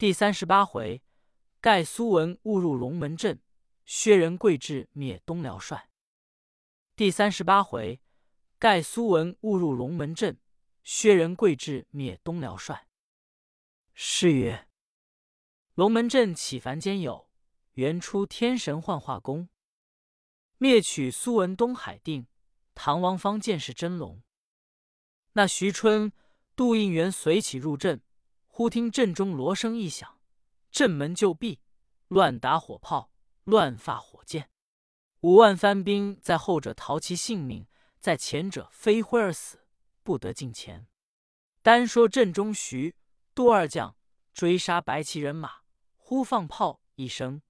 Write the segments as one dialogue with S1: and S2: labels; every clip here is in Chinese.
S1: 第三十八回，盖苏文误入龙门阵，薛仁贵志灭东辽帅。第三十八回，盖苏文误入龙门阵，薛仁贵志灭东辽帅。诗曰：龙门阵起凡间有，原出天神幻化功。灭取苏文东海定，唐王方见是真龙。那徐春、杜应元随起入阵。忽听阵中锣声一响，阵门就闭，乱打火炮，乱发火箭。五万番兵在后者逃其性命，在前者飞灰而死，不得近前。单说阵中徐、杜二将追杀白旗人马，忽放炮一声，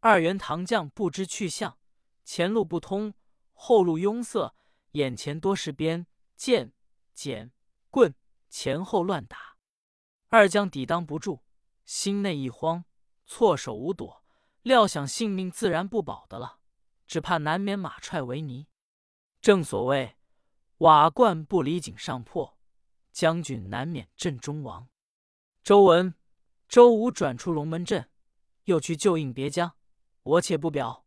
S1: 二员唐将不知去向，前路不通，后路拥塞，眼前多是鞭、剑、锏、棍，前后乱打。二将抵挡不住，心内一慌，措手无躲，料想性命自然不保的了，只怕难免马踹为泥。正所谓瓦罐不离井上破，将军难免阵中亡。周文、周武转出龙门阵，又去救应别将，我且不表。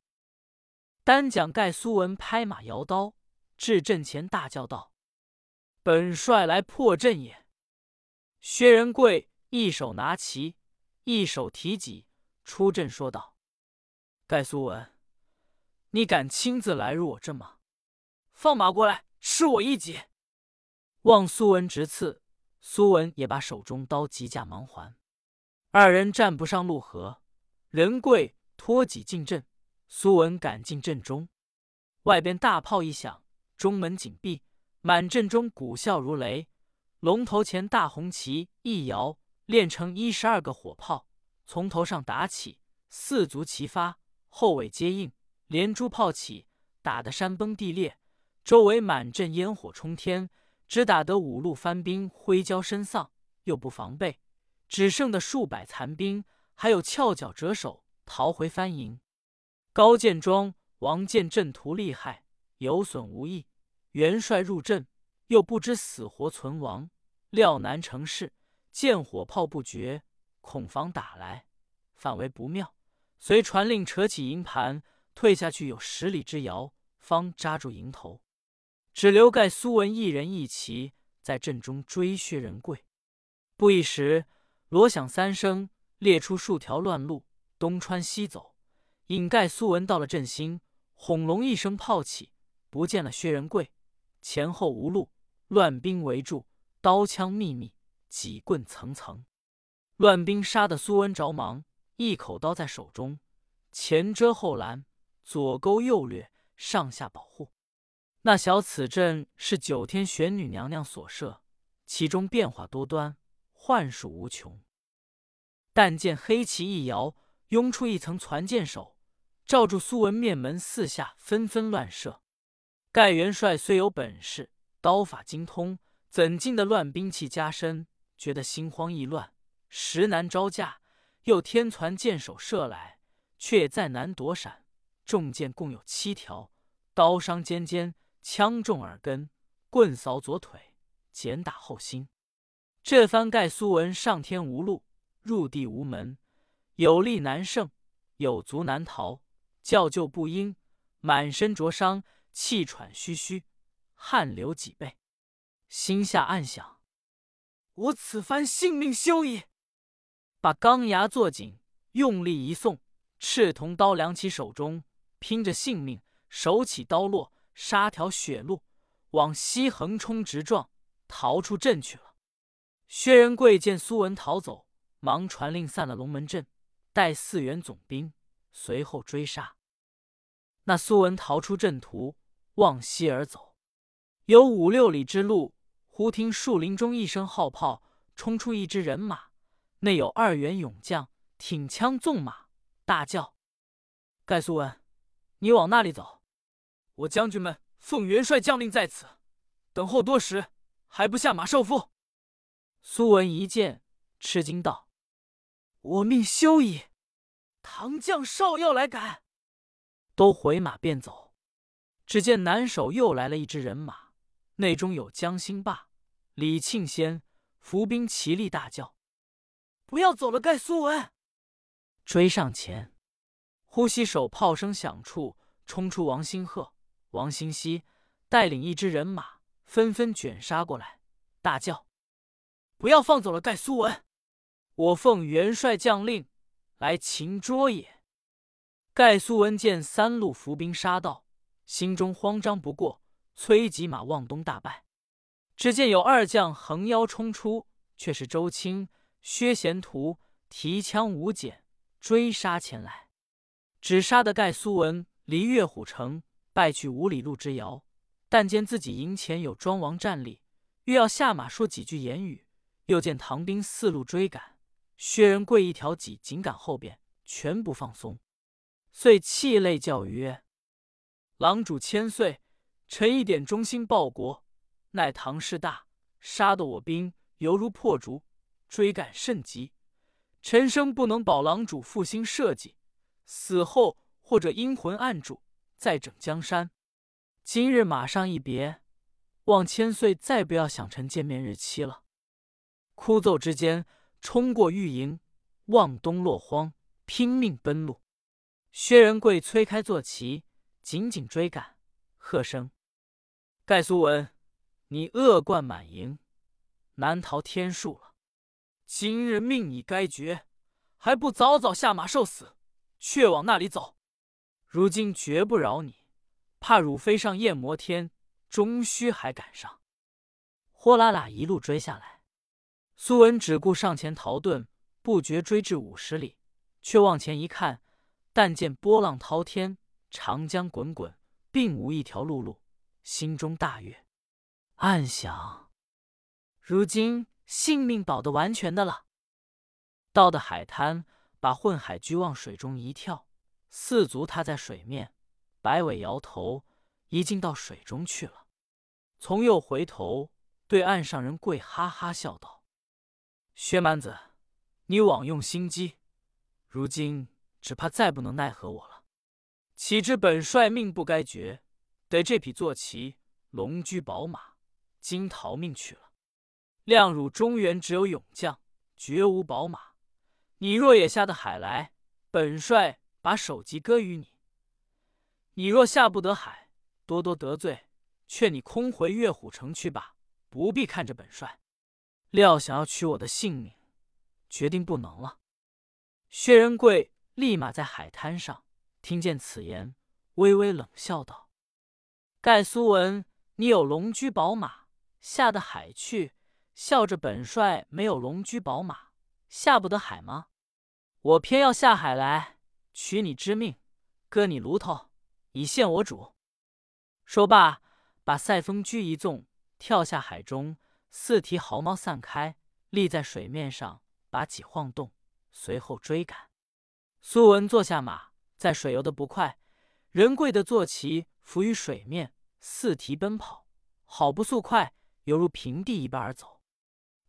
S1: 单讲盖苏文拍马摇刀，至阵前大叫道：“本帅来破阵也。”薛仁贵一手拿旗，一手提戟，出阵说道：“盖苏文，你敢亲自来入我阵吗？放马过来，吃我一戟！”望苏文直刺，苏文也把手中刀急架忙还。二人战不上路河，仁贵托戟进阵，苏文赶进阵中。外边大炮一响，中门紧闭，满阵中鼓啸如雷。龙头前大红旗一摇，练成一十二个火炮，从头上打起，四足齐发，后尾接应，连珠炮起，打得山崩地裂，周围满阵烟火冲天，只打得五路番兵灰焦身丧，又不防备，只剩的数百残兵，还有翘脚折手逃回番营。高建庄、王建阵图厉害，有损无益。元帅入阵，又不知死活存亡。料难成事，见火炮不绝，恐防打来，反为不妙。遂传令扯起营盘，退下去有十里之遥，方扎住营头。只留盖苏文一人一骑在阵中追薛仁贵。不一时，锣响三声，列出数条乱路，东穿西走，引盖苏文到了阵心。轰隆一声炮起，不见了薛仁贵，前后无路，乱兵围住。刀枪密密，戟棍层层，乱兵杀得苏文着忙，一口刀在手中，前遮后拦，左勾右掠，上下保护。那小此阵是九天玄女娘娘所设，其中变化多端，幻术无穷。但见黑旗一摇，拥出一层攒箭手，罩住苏文面门，四下纷纷乱射。盖元帅虽有本事，刀法精通。怎禁的乱兵器加身，觉得心慌意乱，实难招架。又天攒箭手射来，却也再难躲闪。中箭共有七条，刀伤肩肩，枪中耳根，棍扫左腿，剪打后心。这番盖苏文上天无路，入地无门，有力难胜，有足难逃，叫救不应，满身灼伤，气喘吁吁，汗流几倍。心下暗想：“我此番性命休矣！”把钢牙做紧，用力一送，赤铜刀量起手中，拼着性命，手起刀落，杀条血路，往西横冲直撞，逃出阵去了。薛仁贵见苏文逃走，忙传令散了龙门阵，带四员总兵随后追杀。那苏文逃出阵途，往西而走，有五六里之路。忽听树林中一声号炮，冲出一支人马，内有二员勇将，挺枪纵马，大叫：“盖苏文，你往那里走？我将军们奉元帅将令在此，等候多时，还不下马受缚？”苏文一见，吃惊道：“我命休矣！唐将少要来赶。”都回马便走。只见南首又来了一支人马。内中有江兴霸、李庆先，伏兵齐力大叫：“不要走了，盖苏文！”追上前，呼吸手炮声响处，冲出王兴鹤、王兴熙，带领一支人马，纷纷卷杀过来，大叫：“不要放走了盖苏文！我奉元帅将令来擒捉也！”盖苏文见三路伏兵杀到，心中慌张不过，催急马望东大败。只见有二将横腰冲出，却是周青、薛贤图提枪舞锏。追杀前来，只杀得盖苏文离岳虎城败去五里路之遥。但见自己营前有庄王站立，欲要下马说几句言语。又见唐兵四路追赶，薛仁贵一条戟紧赶后边，全不放松。遂泣泪叫曰：“郎主千岁，臣一点忠心报国，奈唐势大，杀得我兵犹如破竹，追赶甚急。”臣生不能保郎主复兴社稷，死后或者阴魂暗住，再整江山。今日马上一别，望千岁再不要想成见面日期了。哭奏之间，冲过御营，望东落荒，拼命奔路。薛仁贵催开坐骑，紧紧追赶，喝声：“盖苏文，你恶贯满盈，难逃天数了。”今日命你该绝，还不早早下马受死，却往那里走？如今绝不饶你，怕汝飞上焰魔天，终须还赶上。呼啦啦一路追下来，苏文只顾上前逃遁，不觉追至五十里，却往前一看，但见波浪滔天，长江滚滚，并无一条陆路，心中大悦，暗想：如今。性命保得完全的了。到的海滩，把混海驹往水中一跳，四足踏在水面，摆尾摇头，已经到水中去了。从右回头对岸上人跪，哈哈笑道：“薛蛮子，你枉用心机，如今只怕再不能奈何我了。岂知本帅命不该绝，得这匹坐骑龙驹宝马，今逃命去了。”亮汝中原只有勇将，绝无宝马。你若也下得海来，本帅把首级割与你。你若下不得海，多多得罪，劝你空回岳虎城去吧，不必看着本帅。料想要取我的性命，决定不能了。薛仁贵立马在海滩上听见此言，微微冷笑道：“盖苏文，你有龙驹宝马，下得海去？”笑着，本帅没有龙驹宝马，下不得海吗？我偏要下海来取你之命，割你炉头，以献我主。说罢，把赛风驹一纵，跳下海中，四蹄毫毛散开，立在水面上，把戟晃动，随后追赶。苏文坐下马，在水游得不快，仁贵的坐骑浮于水面，四蹄奔跑，好不速快，犹如平地一般而走。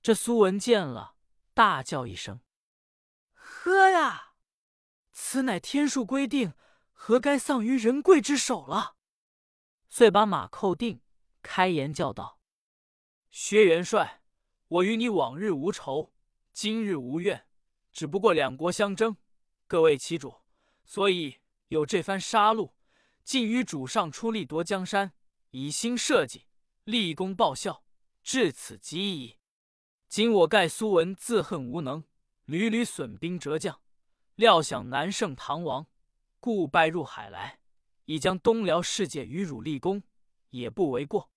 S1: 这苏文见了，大叫一声：“呵呀！此乃天数规定，何该丧于人贵之手了？”遂把马扣定，开言叫道：“薛元帅，我与你往日无仇，今日无怨，只不过两国相争，各为其主，所以有这番杀戮，尽与主上出力夺江山，以兴社稷，立功报效，至此即矣。”今我盖苏文自恨无能，屡屡损兵折将，料想难胜唐王，故败入海来，已将东辽世界与汝立功，也不为过。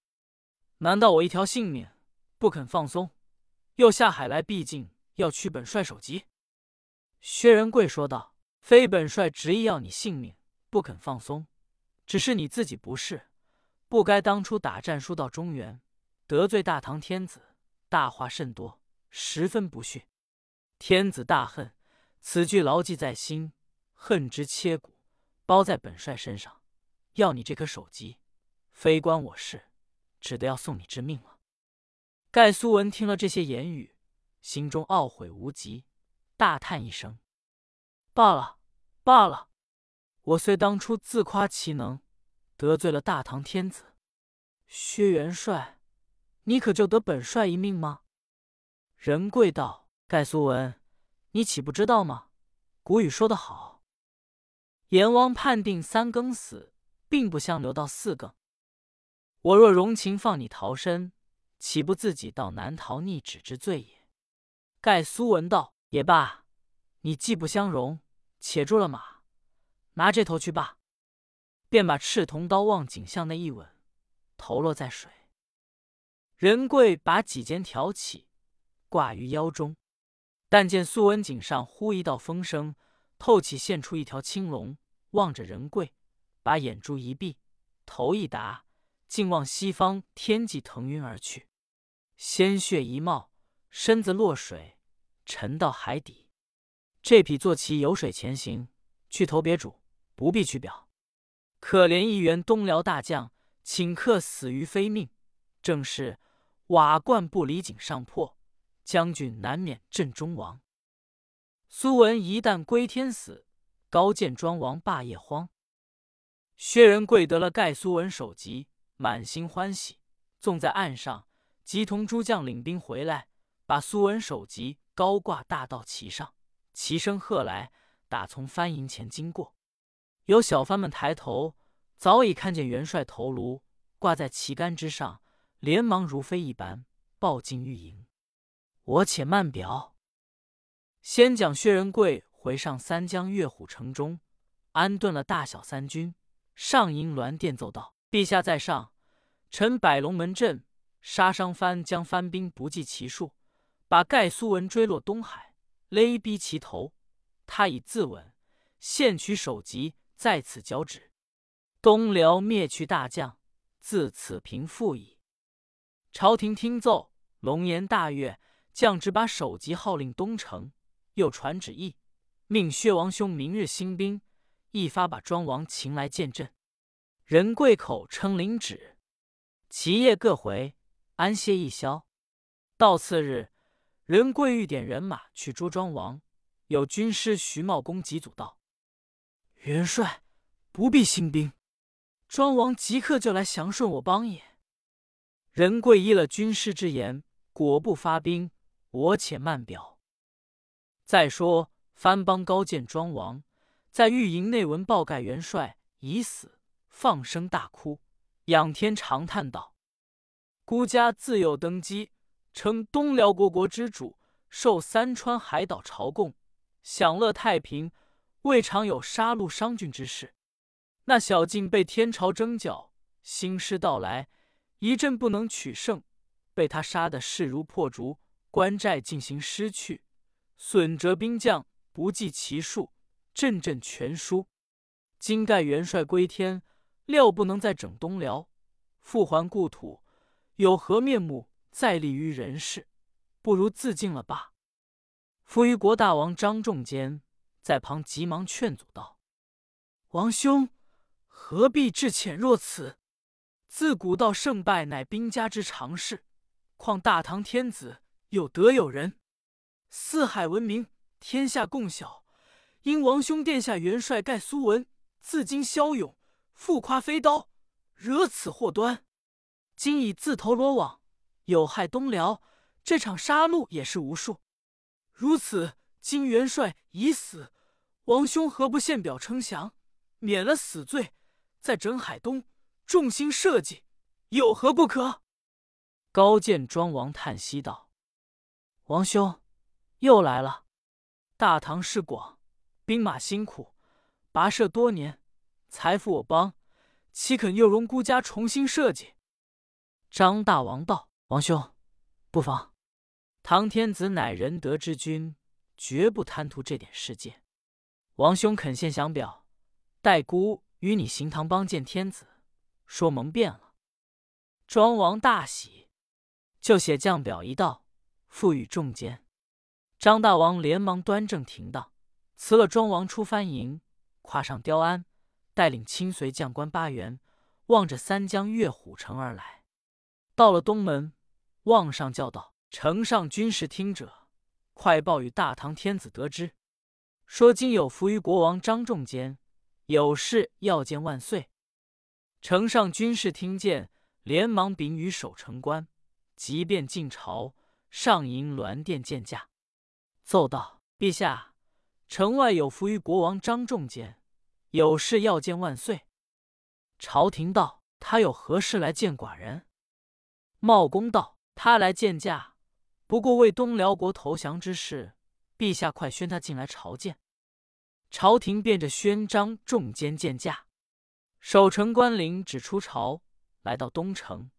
S1: 难道我一条性命不肯放松，又下海来，毕竟要取本帅首级？薛仁贵说道：“非本帅执意要你性命，不肯放松，只是你自己不是，不该当初打战输到中原，得罪大唐天子。”大话甚多，十分不逊。天子大恨，此句牢记在心，恨之切骨，包在本帅身上。要你这颗首级，非关我事，只得要送你之命了。盖苏文听了这些言语，心中懊悔无极，大叹一声：“罢了，罢了！我虽当初自夸其能，得罪了大唐天子，薛元帅。”你可救得本帅一命吗？仁贵道：“盖苏文，你岂不知道吗？古语说得好，阎王判定三更死，并不相留到四更。我若容情放你逃身，岂不自己到难逃逆旨之罪也？盖苏文道也罢，你既不相容，且住了马，拿这头去罢。便把赤铜刀往颈向内一吻，头落在水。仁贵把几肩挑起，挂于腰中。但见苏文颈上忽一道风声，透起现出一条青龙，望着仁贵，把眼珠一闭，头一达，竟往西方天际腾云而去。鲜血一冒，身子落水，沉到海底。这匹坐骑游水前行，去投别主，不必去表。可怜一员东辽大将，顷刻死于非命。正是瓦罐不离井上破，将军难免阵中亡。苏文一旦归天死，高见庄王霸业荒。薛仁贵得了盖苏文首级，满心欢喜，纵在岸上，即同诸将领兵回来，把苏文首级高挂大道旗上，齐声喝来，打从藩营前经过。有小番们抬头，早已看见元帅头颅挂在旗杆之上，连忙如飞一般抱进御营。我且慢表。先讲薛仁贵回上三江岳虎城中，安顿了大小三军，上银銮殿奏道：“陛下在上，臣摆龙门阵，杀伤番将番兵不计其数，把盖苏文追落东海，勒逼其头。他已自刎，现取首级。”在此交旨，东辽灭去大将，自此平复矣。朝廷听奏，龙颜大悦，降旨把首级号令东城，又传旨意，命薛王兄明日兴兵，一发把庄王擒来见朕。仁贵口称领旨，其夜各回，安歇一宵。到次日，仁贵欲点人马去捉庄王，有军师徐茂公急阻道。元帅不必兴兵，庄王即刻就来降顺我邦也。仁贵依了军师之言，果不发兵。我且慢表。再说藩邦高见庄王在御营内闻报盖元帅已死，放声大哭，仰天长叹道：“孤家自幼登基，称东辽国国之主，受三川海岛朝贡，享乐太平。”未尝有杀戮伤君之事。那小晋被天朝征剿，兴师到来，一阵不能取胜，被他杀得势如破竹，关寨进行失去，损折兵将不计其数，阵阵全输。今盖元帅归天，料不能再整东辽，复还故土，有何面目再立于人世？不如自尽了罢。夫余国大王张仲坚。在旁急忙劝阻道：“王兄何必至浅若此？自古道胜败乃兵家之常事，况大唐天子有德有人，四海闻名，天下共晓。因王兄殿下元帅盖苏文自今骁勇，负夸飞刀，惹此祸端。今已自投罗网，有害东辽，这场杀戮也是无数。如此。”金元帅已死，王兄何不献表称降，免了死罪，再整海东，重新设计，有何不可？高见庄王叹息道：“王兄又来了。大唐势广，兵马辛苦，跋涉多年，财富我邦，岂肯又容孤家重新设计？”张大王道：“王兄不妨，唐天子乃仁德之君。”绝不贪图这点世界。王兄肯献降表，待孤与你行唐邦见天子，说蒙变了。庄王大喜，就写降表一道，付与众监。张大王连忙端正停当，辞了庄王出藩营，跨上雕鞍，带领亲随将官八员，望着三江越虎城而来。到了东门，望上叫道：“城上军士听者。”快报与大唐天子得知，说今有伏于国王张仲坚，有事要见万岁。城上军士听见，连忙禀与守城官，即便进朝，上迎銮殿见驾，奏道：陛下，城外有伏于国王张仲坚，有事要见万岁。”朝廷道：“他有何事来见寡人？”茂公道：“他来见驾，不过为东辽国投降之事。陛下快宣他进来朝见。”朝廷便着宣章重监见驾。守城官吏只出朝，来到东城，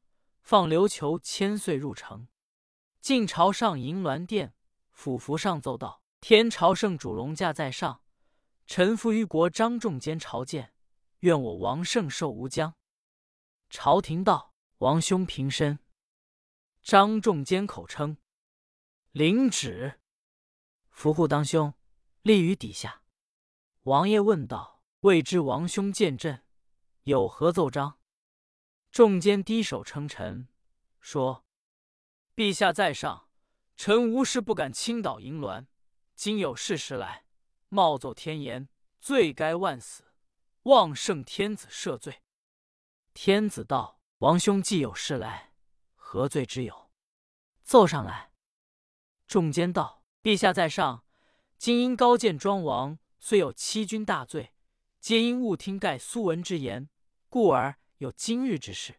S1: 放琉球千岁入城。进朝上银銮殿，府服上奏道：“天朝圣主龙驾在上，臣服于国张仲坚朝见。”愿我王圣寿无疆。朝廷道：“王兄平身。”张仲坚口称：“领旨，伏护当兄，立于底下。”王爷问道：“未知王兄见朕有何奏章？”仲坚低首称臣，说：“陛下在上，臣无事不敢倾倒银銮。今有事时来，冒奏天言，罪该万死。”望圣天子赦罪。天子道：“王兄既有事来，何罪之有？奏上来。”众奸道：“陛下在上，今因高见庄王虽有欺君大罪，皆因误听盖苏文之言，故而有今日之事。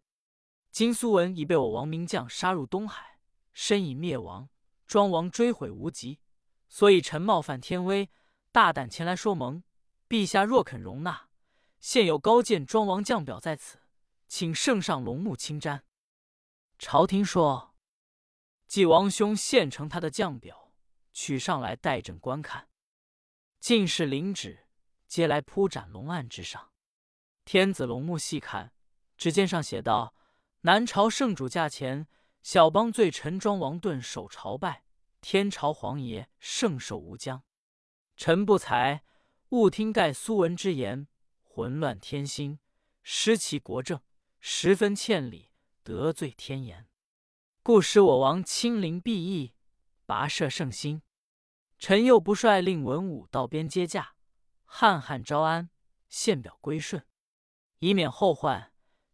S1: 今苏文已被我王名将杀入东海，身已灭亡，庄王追悔无及，所以臣冒犯天威，大胆前来说盟。陛下若肯容纳。”现有高见庄王将表在此，请圣上龙目亲瞻。朝廷说：“继王兄献呈他的将表，取上来待朕观看。”进士领旨，皆来铺展龙案之上。天子龙目细看，只见上写道：“南朝圣主驾前，小邦罪臣庄王顿守朝拜，天朝皇爷圣寿无疆。臣不才，误听盖苏文之言。”混乱天心，失其国政，十分欠礼，得罪天颜，故使我王亲临必义，跋涉圣心。臣又不率令文武到边接驾，汉汉招安，献表归顺，以免后患。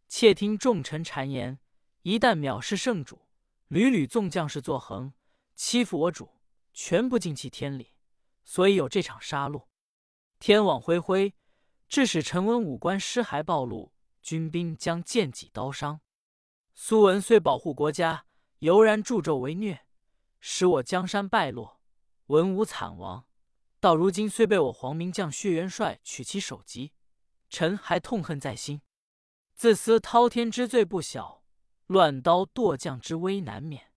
S1: 窃听众臣谗言，一旦藐视圣主，屡屡纵将士作横，欺负我主，全不敬弃天理，所以有这场杀戮。天网恢恢。致使臣文武官尸骸暴露，军兵将剑戟刀伤。苏文虽保护国家，犹然助纣为虐，使我江山败落，文武惨亡。到如今虽被我皇明将薛元帅取其首级，臣还痛恨在心。自私滔天之罪不小，乱刀剁将之危难免。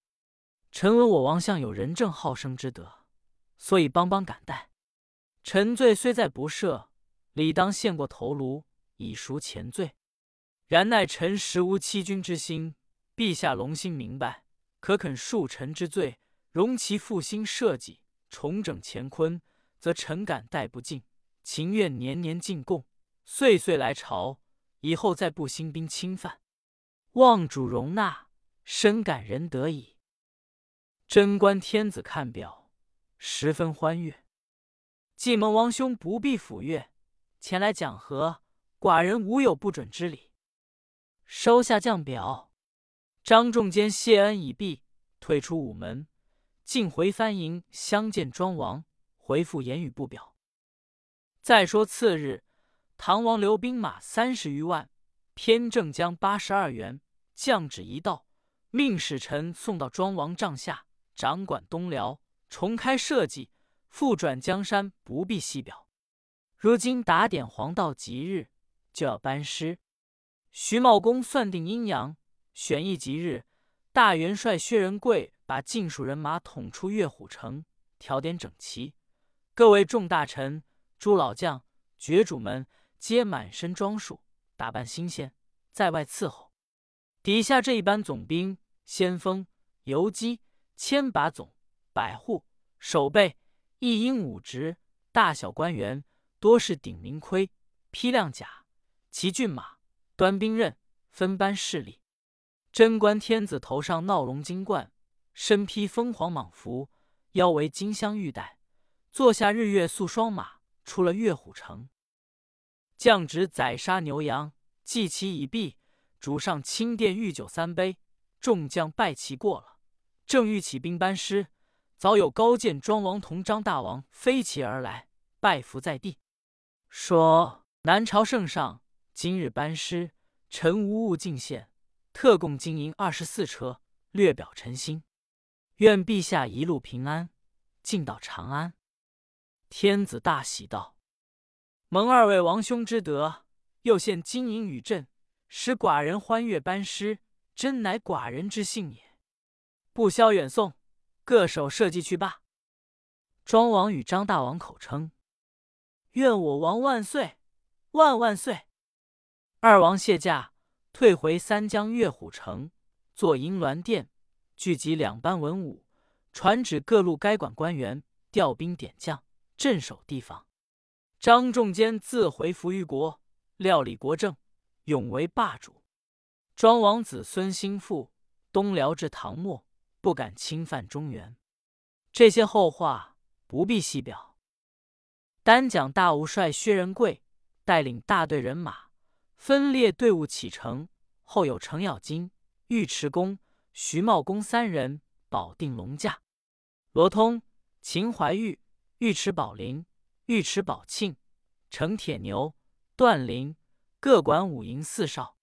S1: 臣闻我王相有仁政好生之德，所以邦邦感戴。臣罪虽在不赦。理当献过头颅，以赎前罪。然奈臣实无欺君之心，陛下龙心明白，可肯恕臣之罪，容其复兴社稷，重整乾坤，则臣感戴不尽，情愿年年进贡，岁岁来朝，以后再不兴兵侵犯。望主容纳，深感仁德矣。贞观天子看表，十分欢悦，既蒙王兄不必抚悦。前来讲和，寡人无有不准之理。收下将表，张仲坚谢恩已毕，退出午门，进回藩营相见庄王，回复言语不表。再说次日，唐王留兵马三十余万，偏正将八十二员，降旨一道，命使臣送到庄王帐下，掌管东辽，重开社稷，复转江山，不必细表。如今打点黄道吉日，就要班师。徐茂公算定阴阳，选一吉日，大元帅薛仁贵把尽数人马统出岳虎城，调点整齐。各位众大臣、诸老将、爵主们皆满身装束，打扮新鲜，在外伺候。底下这一班总兵、先锋、游击、千把总、百户、守备、一应五职、大小官员。多是顶名盔，披亮甲，骑骏马，端兵刃，分班势立。贞观天子头上闹龙金冠，身披凤凰蟒服，腰围金镶玉带，坐下日月素双马，出了月虎城。降旨宰杀牛羊，祭旗已毕，主上清殿御酒三杯。众将拜旗过了，正欲起兵班师，早有高见庄王同张大王飞骑而来，拜伏在地，说：“南朝圣上今日班师，臣无物进献，特供金银二十四车，略表臣心。愿陛下一路平安，进到长安。”天子大喜道：“蒙二位王兄之德，又献金银与朕，使寡人欢悦班师，真乃寡人之幸也。不消远送。”各守社稷去罢。庄王与张大王口称：“愿我王万岁，万万岁！”二王谢驾，退回三江月虎城，坐银銮殿，聚集两班文武，传旨各路该管官员调兵点将，镇守地方。张仲坚自回伏于国，料理国政，永为霸主。庄王子孙兴复，东辽至唐末。不敢侵犯中原，这些后话不必细表。单讲大武帅薛仁贵带领大队人马，分列队伍启程，后有程咬金、尉迟恭、徐茂公三人保定龙驾；罗通、秦怀玉、尉迟宝林、尉迟宝庆、程铁牛、段林各管五营四哨，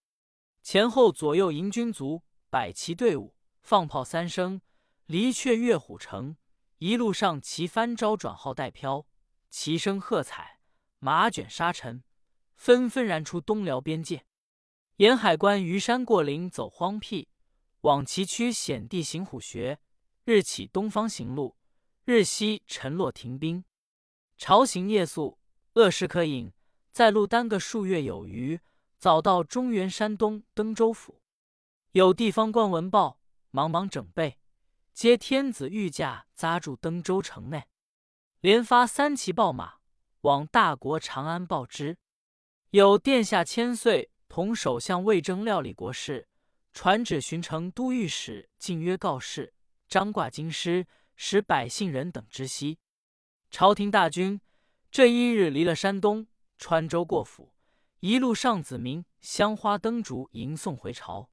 S1: 前后左右迎军卒百骑队伍。放炮三声，离却月虎城。一路上旗翻招转号带飘，齐声喝彩，马卷沙尘，纷纷然出东辽边界。沿海关虞山过岭走荒僻，往崎岖险地行虎穴。日起东方行路，日西沉落停兵。朝行夜宿，恶食可饮。在路耽个数月有余，早到中原山东登州府。有地方官闻报。忙忙整备，接天子御驾扎住登州城内，连发三骑报马往大国长安报之。有殿下千岁同首相魏征料理国事，传旨巡城都御史进约告示，张挂京师，使百姓人等知悉。朝廷大军这一日离了山东，川州过府，一路上子民香花灯烛迎送回朝，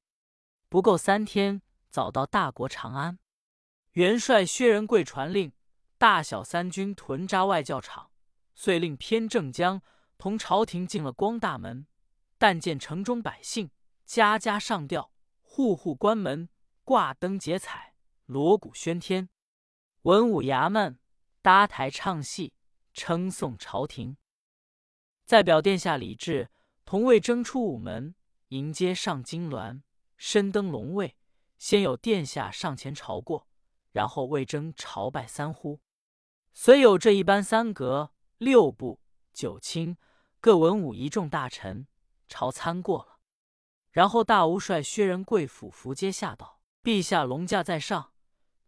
S1: 不够三天。早到大国长安，元帅薛仁贵传令，大小三军屯扎外教场，遂令偏正将同朝廷进了光大门。但见城中百姓家家上吊，户户关门，挂灯结彩，锣鼓喧天，文武衙门搭台唱戏，称颂朝廷。在表殿下李治同魏征出午门迎接上金銮，身登龙位。先有殿下上前朝过，然后魏征朝拜三呼，虽有这一般三阁六部九卿各文武一众大臣朝参过了，然后大吴帅薛仁贵府伏阶下道：“陛下龙驾在上，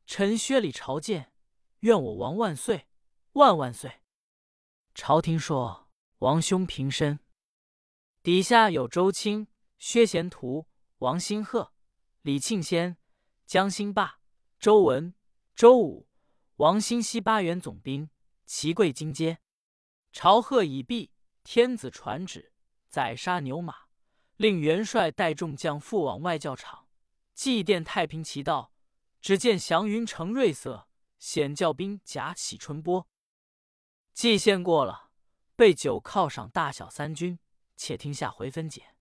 S1: 臣薛礼朝见，愿我王万岁万万岁。”朝廷说：“王兄平身。”底下有周青、薛贤图、王兴鹤。李庆先、江兴霸、周文、周武、王兴熙八员总兵齐跪金阶，朝贺已毕，天子传旨，宰杀牛马，令元帅带众将赴往外教场祭奠太平旗道。只见祥云呈瑞色，显教兵甲起春波。祭献过了，备酒犒赏大小三军，且听下回分解。